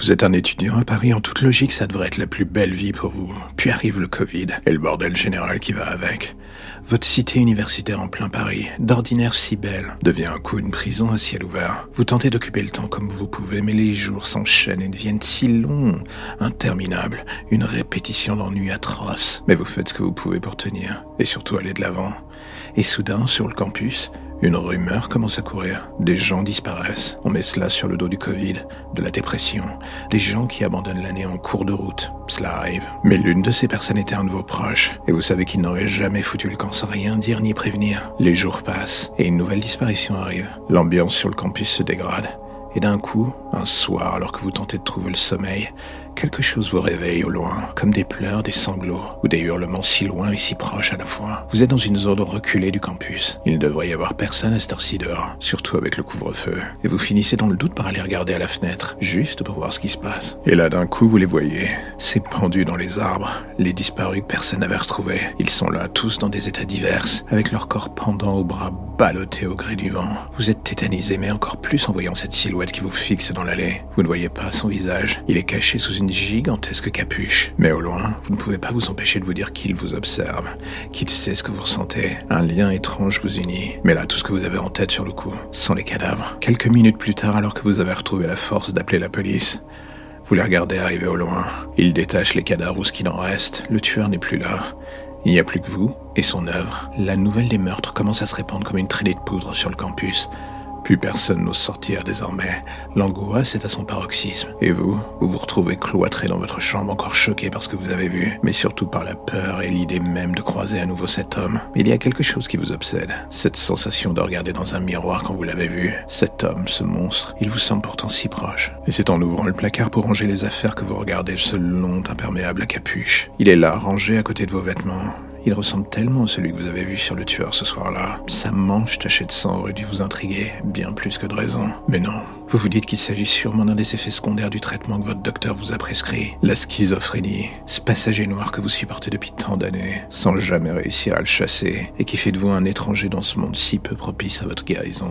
Vous êtes un étudiant à Paris, en toute logique, ça devrait être la plus belle vie pour vous. Puis arrive le Covid, et le bordel général qui va avec. Votre cité universitaire en plein Paris, d'ordinaire si belle, devient un coup une prison à ciel ouvert. Vous tentez d'occuper le temps comme vous pouvez, mais les jours s'enchaînent et deviennent si longs, interminables, une répétition d'ennuis atroces. Mais vous faites ce que vous pouvez pour tenir, et surtout aller de l'avant. Et soudain, sur le campus, une rumeur commence à courir. Des gens disparaissent. On met cela sur le dos du Covid, de la dépression, des gens qui abandonnent l'année en cours de route. Cela arrive. Mais l'une de ces personnes était un de vos proches, et vous savez qu'il n'aurait jamais foutu le camp sans rien dire ni prévenir. Les jours passent, et une nouvelle disparition arrive. L'ambiance sur le campus se dégrade. Et d'un coup, un soir, alors que vous tentez de trouver le sommeil, quelque chose vous réveille au loin, comme des pleurs, des sanglots, ou des hurlements si loin et si proches à la fois. Vous êtes dans une zone reculée du campus. Il ne devrait y avoir personne à cette heure-ci dehors, surtout avec le couvre-feu. Et vous finissez dans le doute par aller regarder à la fenêtre, juste pour voir ce qui se passe. Et là, d'un coup, vous les voyez, c'est pendu dans les arbres, les disparus que personne n'avait retrouvés. Ils sont là, tous dans des états divers, avec leur corps pendant au bras ballotté au gré du vent. Vous êtes tétanisé, mais encore plus en voyant cette silhouette qui vous fixe dans l'allée. Vous ne voyez pas son visage. Il est caché sous une gigantesque capuche. Mais au loin, vous ne pouvez pas vous empêcher de vous dire qu'il vous observe, qu'il sait ce que vous ressentez. Un lien étrange vous unit. Mais là, tout ce que vous avez en tête sur le coup sont les cadavres. Quelques minutes plus tard, alors que vous avez retrouvé la force d'appeler la police, vous les regardez arriver au loin. Il détache les cadavres ou ce qu'il en reste. Le tueur n'est plus là. Il n'y a plus que vous et son œuvre. La nouvelle des meurtres commence à se répandre comme une traînée de poudre sur le campus. Plus personne n'ose sortir désormais. L'angoisse est à son paroxysme. Et vous, vous vous retrouvez cloîtré dans votre chambre encore choqué par ce que vous avez vu, mais surtout par la peur et l'idée même de croiser à nouveau cet homme. Il y a quelque chose qui vous obsède. Cette sensation de regarder dans un miroir quand vous l'avez vu. Cet homme, ce monstre, il vous semble pourtant si proche. Et c'est en ouvrant le placard pour ranger les affaires que vous regardez ce long imperméable à capuche. Il est là, rangé à côté de vos vêtements. Il ressemble tellement à celui que vous avez vu sur le tueur ce soir-là. Sa manche tachée de sang aurait dû vous intriguer, bien plus que de raison. Mais non. Vous vous dites qu'il s'agit sûrement d'un des effets secondaires du traitement que votre docteur vous a prescrit. La schizophrénie. Ce passager noir que vous supportez depuis tant d'années, sans jamais réussir à le chasser, et qui fait de vous un étranger dans ce monde si peu propice à votre guérison.